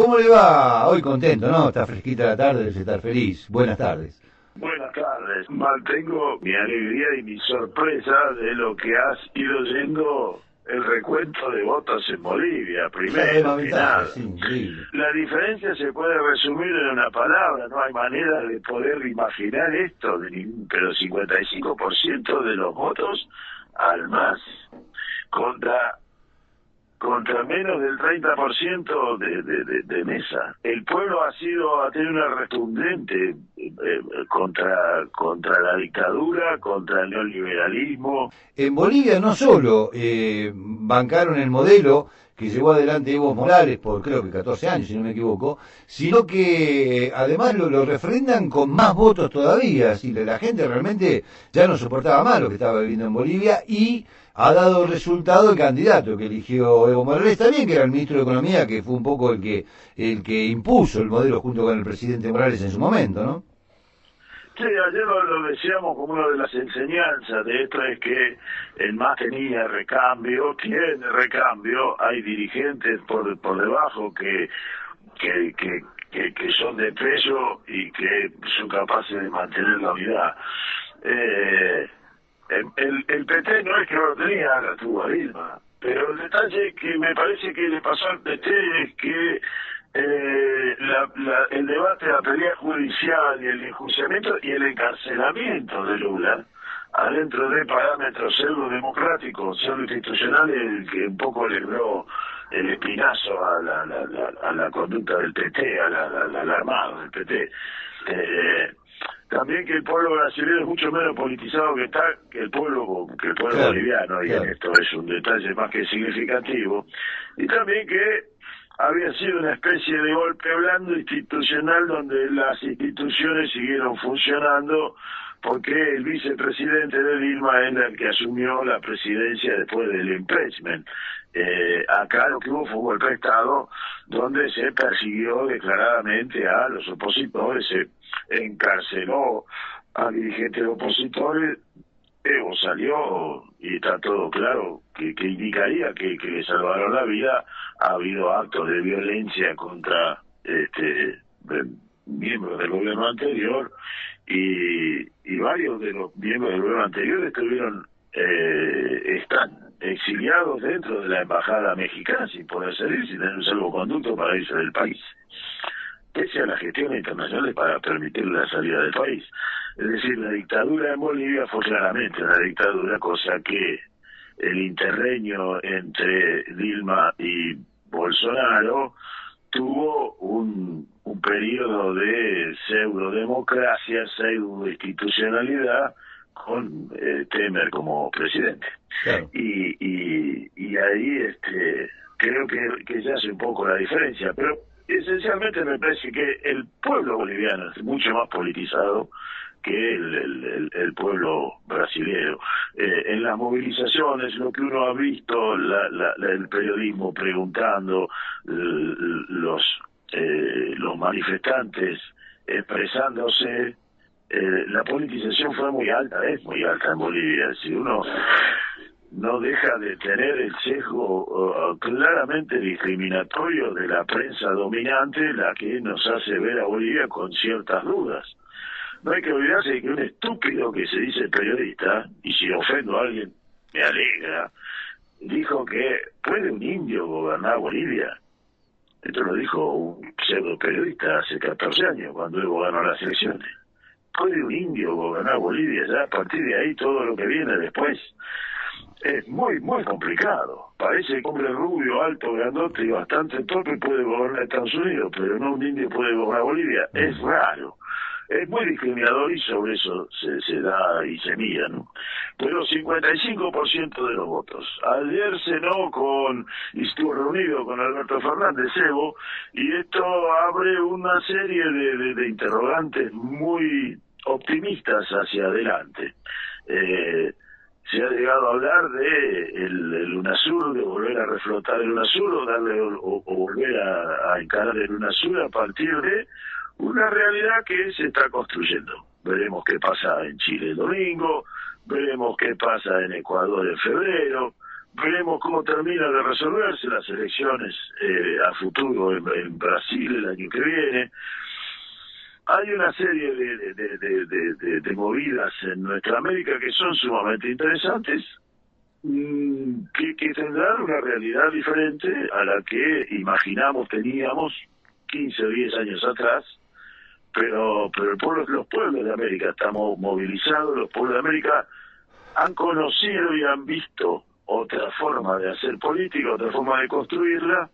¿Cómo le va? Hoy contento, ¿no? Está fresquita la tarde, estar feliz. Buenas tardes. Buenas tardes. Mantengo mi alegría y mi sorpresa de lo que has ido yendo el recuento de votos en Bolivia, primero que nada. La diferencia se puede resumir en una palabra, no hay manera de poder imaginar esto, pero 55% de los votos al más contra contra menos del 30% de, de, de, mesa. El pueblo ha sido ha tenido una retundente eh, contra contra la dictadura, contra el neoliberalismo. En Bolivia no solo eh, bancaron el modelo que llevó adelante Evo Morales por creo que 14 años, si no me equivoco, sino que eh, además lo, refrendan con más votos todavía, así la gente realmente ya no soportaba más lo que estaba viviendo en Bolivia y ha dado resultado el candidato que eligió Evo Morales también, que era el ministro de Economía, que fue un poco el que el que impuso el modelo junto con el presidente Morales en su momento, ¿no? Sí, ayer lo, decíamos como una de las enseñanzas de esto es que el MAS tenía recambio, tiene recambio, hay dirigentes por, por debajo que, que, que, que, son de peso y que son capaces de mantener la unidad. Eh, el, PT no es que lo tenía, la tuvo a pero el detalle que me parece que le pasó al PT es que eh, la, el debate de la pelea judicial y el enjuiciamiento y el encarcelamiento de Lula adentro de parámetros pseudo-democráticos, pseudo-institucionales, que un poco le dio el espinazo a la, a la conducta del PT, a la, al armado del PT. Eh, también que el pueblo brasileño es mucho menos politizado que está que el pueblo que el pueblo boliviano y esto es un detalle más que significativo y también que había sido una especie de golpe blando institucional donde las instituciones siguieron funcionando porque el vicepresidente de Dilma era el que asumió la presidencia después del impeachment. Eh, acá lo que hubo fue un golpe de Estado donde se persiguió declaradamente a los opositores, se encarceló a dirigentes opositores, Evo salió y está todo claro que, que indicaría que, que le salvaron la vida. Ha habido actos de violencia contra este miembros del gobierno anterior y, y varios de los miembros del gobierno anterior estuvieron eh, están exiliados dentro de la embajada mexicana sin poder salir, sin tener un salvoconducto para irse del país, pese a las gestiones internacionales para permitir la salida del país. Es decir, la dictadura en Bolivia fue claramente una dictadura, cosa que el interreño entre Dilma y Bolsonaro tuvo un, un periodo de pseudo-democracia, pseudo-institucionalidad, con eh, Temer como presidente. Y, y, y, ahí este, creo que, que se hace un poco la diferencia, pero esencialmente me parece que el pueblo boliviano es mucho más politizado que el, pueblo brasileño. Eh, en las movilizaciones, lo que uno ha visto, la, la, el periodismo preguntando, los, eh, los manifestantes expresándose, eh, la politización fue muy alta, es muy alta en Bolivia. Si uno no deja de tener el sesgo claramente discriminatorio de la prensa dominante, la que nos hace ver a Bolivia con ciertas dudas. No hay que olvidarse de que un estúpido que se dice periodista, y si ofendo a alguien me alegra, dijo que puede un indio gobernar Bolivia. Esto lo dijo un pseudo periodista hace 14 años, cuando Evo ganó las elecciones puede un indio gobernar Bolivia, ya a partir de ahí todo lo que viene después es muy, muy complicado. Parece que hombre rubio, alto, grandote y bastante torpe puede gobernar Estados Unidos, pero no un indio puede gobernar Bolivia. Es raro. Es muy discriminador y sobre eso se, se da y se mira, ¿no? Pero 55% de los votos. Ayer cenó con, y estuvo reunido con Alberto Fernández Evo, y esto abre una serie de, de interrogantes muy optimistas hacia adelante. Eh, se ha llegado a hablar de el, UNASUR, de volver a reflotar el UNASUR o, darle, o, volver a, encarar el UNASUR a partir de una realidad que se está construyendo. Veremos qué pasa en Chile el domingo, veremos qué pasa en Ecuador en febrero, veremos cómo termina de resolverse las elecciones eh, a futuro en, Brasil el año que viene. Hay una serie de, de, de, movidas en nuestra América que son sumamente interesantes, mm, que, que tendrán una realidad diferente a la que imaginamos teníamos 15 o 10 años atrás, pero pero el pueblo, los pueblos de América estamos movilizados, los pueblos de América han conocido y han visto otra forma de hacer política, otra forma de construirla.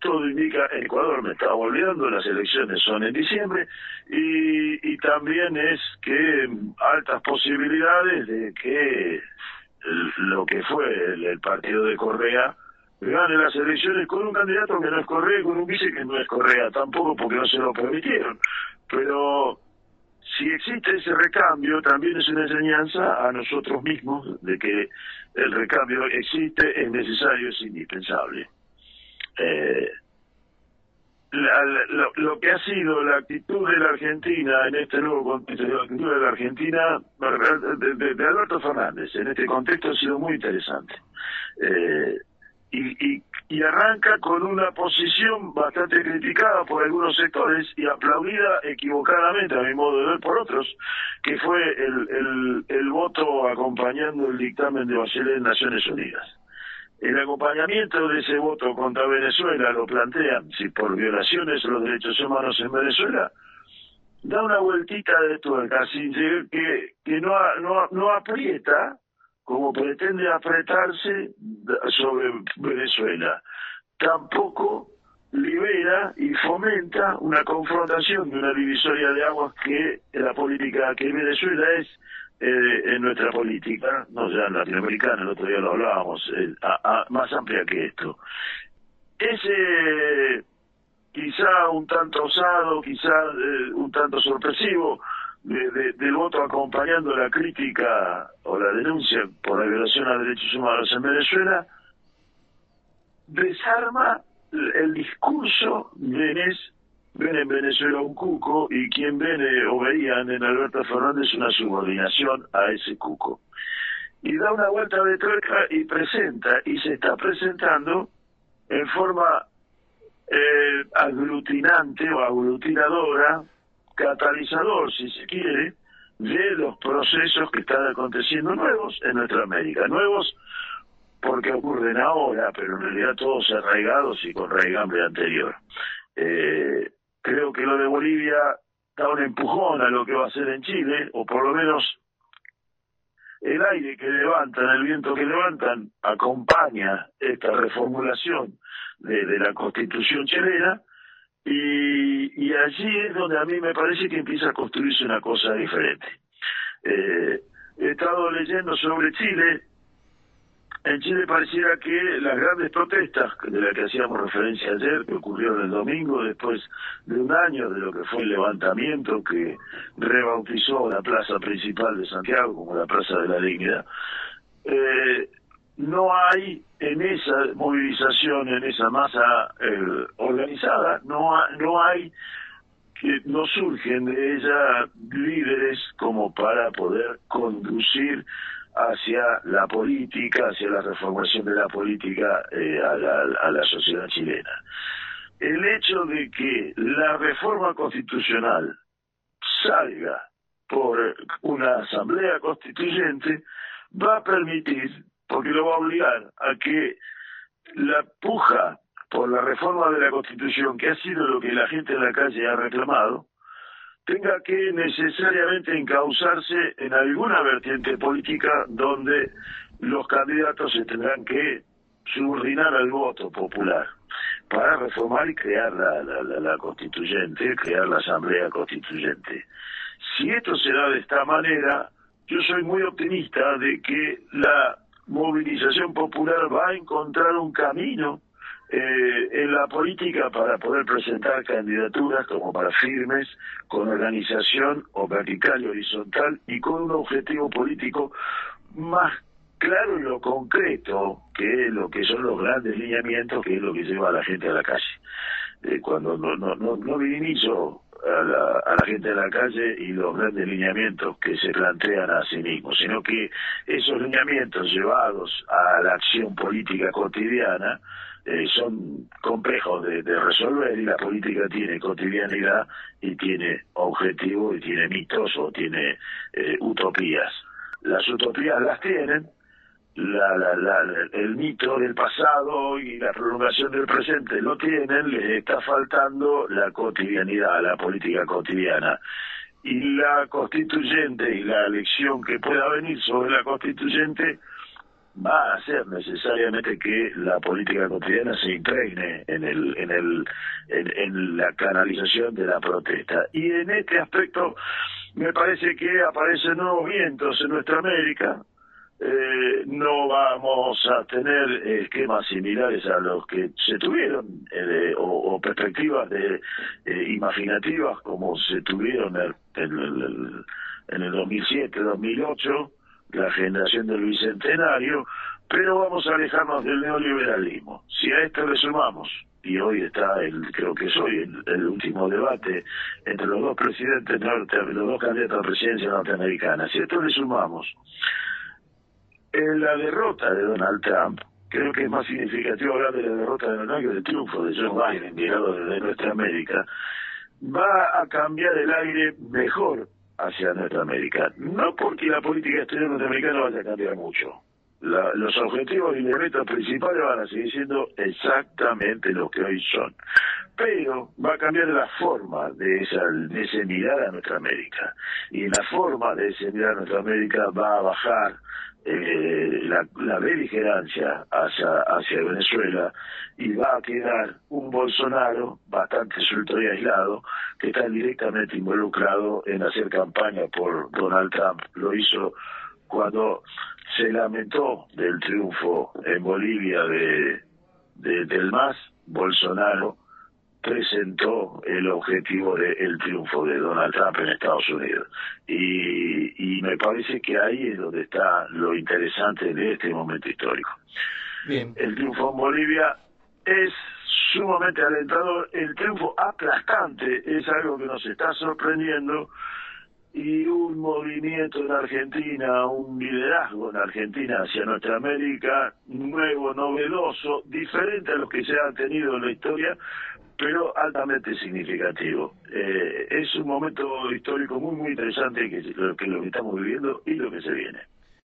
Todo indica, Ecuador me estaba olvidando, las elecciones son en diciembre y, y también es que altas posibilidades de que lo que fue el, partido de Correa gane las elecciones con un candidato que no es Correa y con un vice que no es Correa tampoco porque no se lo permitieron. Pero si existe ese recambio, también es una enseñanza a nosotros mismos de que el recambio existe, es necesario, es indispensable. Eh, lo, que ha sido la actitud de la Argentina en este nuevo contexto, la actitud de la Argentina, de, Alberto Fernández, en este contexto ha sido muy interesante. Eh, y, y, arranca con una posición bastante criticada por algunos sectores y aplaudida equivocadamente, a mi modo de ver, por otros, que fue el, el, voto acompañando el dictamen de Bachelet en Naciones Unidas. El acompañamiento de ese voto contra Venezuela lo plantean, si por violaciones de los derechos humanos en Venezuela, da una vueltita de tuerca, sin que, que no, no, no aprieta como pretende apretarse sobre Venezuela. Tampoco libera y fomenta una confrontación de una divisoria de aguas que la política que Venezuela es eh, en nuestra política, no ya latinoamericana, el otro día lo hablábamos, eh, más amplia que esto. Ese quizá un tanto osado, quizá eh, un tanto sorpresivo, de, del voto acompañando la crítica o la denuncia por la violación a derechos humanos en Venezuela, desarma el discurso de ven en Venezuela un cuco y quien ven o veían en Alberto Fernández una subordinación a ese cuco. Y da una vuelta de tuerca y presenta, y se está presentando en forma eh, aglutinante o aglutinadora catalizador, si se quiere, de los procesos que están aconteciendo nuevos en nuestra América. Nuevos porque ocurren ahora, pero en realidad todos arraigados y con raigambre anterior. Eh, creo que lo de Bolivia da un empujón a lo que va a ser en Chile, o por lo menos el aire que levantan, el viento que levantan, acompaña esta reformulación de, de la constitución chilena, y, y allí es donde a mí me parece que empieza a construirse una cosa diferente. Eh, he estado leyendo sobre Chile. En Chile pareciera que las grandes protestas de las que hacíamos referencia ayer, que ocurrieron el domingo, después de un año de lo que fue el levantamiento que rebautizó la plaza principal de Santiago como la Plaza de la Dignidad, eh, no hay en esa movilización, en esa masa eh, organizada, no, no hay, que no surgen de ella líderes como para poder conducir hacia la política, hacia la reformación de la política eh, a, la, a la sociedad chilena. El hecho de que la reforma constitucional salga por una asamblea constituyente va a permitir porque lo va a obligar a que la puja por la reforma de la Constitución, que ha sido lo que la gente en la calle ha reclamado, tenga que necesariamente encauzarse en alguna vertiente política donde los candidatos se tendrán que subordinar al voto popular para reformar y crear la, la, la constituyente, crear la asamblea constituyente. Si esto se da de esta manera, yo soy muy optimista de que la movilización popular va a encontrar un camino eh, en la política para poder presentar candidaturas como para firmes, con organización o vertical y horizontal y con un objetivo político más claro y lo concreto que lo que son los grandes lineamientos que es lo que lleva a la gente a la calle. Eh, cuando no, no, no, no minimizo a la, gente de la calle y los grandes lineamientos que se plantean a sí mismos, sino que esos lineamientos llevados a la acción política cotidiana eh, son complejos de, resolver y la política tiene cotidianidad y tiene objetivos y tiene mitos o tiene eh, utopías. Las utopías las tienen, la, la, la, el mito del pasado y la prolongación del presente lo tienen, les está faltando la cotidianidad, la política cotidiana. Y la constituyente y la elección que pueda venir sobre la constituyente va a hacer necesariamente que la política cotidiana se impregne en el en el en la canalización de la protesta y en este aspecto me parece que aparecen nuevos vientos en nuestra América eh, no vamos a tener esquemas similares a los que se tuvieron eh, o, perspectivas de eh, imaginativas como se tuvieron en el, en el 2007-2008 la generación del bicentenario pero vamos a alejarnos del neoliberalismo. Si a esto le sumamos y hoy está el creo que es hoy el, último debate entre los dos presidentes norte, los dos candidatos a presidencia norteamericana si esto le sumamos la derrota de Donald Trump, creo que es más significativo hablar de la derrota de Donald Trump que del triunfo de John Biden, llegado desde nuestra América, va a cambiar el aire mejor hacia nuestra América. No porque la política exterior norteamericana vaya a cambiar mucho. los objetivos y elementos principales van a seguir siendo exactamente los que hoy son. Pero va a cambiar la forma de, esa, de ese mirar a nuestra América. Y la forma de ese mirar a nuestra América va a bajar eh, la, la, beligerancia hacia, hacia Venezuela y va a quedar un Bolsonaro bastante suelto y aislado que está directamente involucrado en hacer campaña por Donald Trump. Lo hizo cuando se lamentó del triunfo en Bolivia de, de del MAS, Bolsonaro presentó el objetivo del triunfo de Donald Trump en Estados Unidos. Y, y me parece que ahí es donde está lo interesante de este momento histórico. Bien. El triunfo en Bolivia es sumamente alentador, el triunfo aplastante es algo que nos está sorprendiendo y un movimiento en Argentina, un liderazgo en Argentina hacia nuestra América, nuevo, novedoso, diferente a los que se han tenido en la historia, pero altamente significativo. Eh, es un momento histórico muy, muy interesante que, que lo que estamos viviendo y lo que se viene.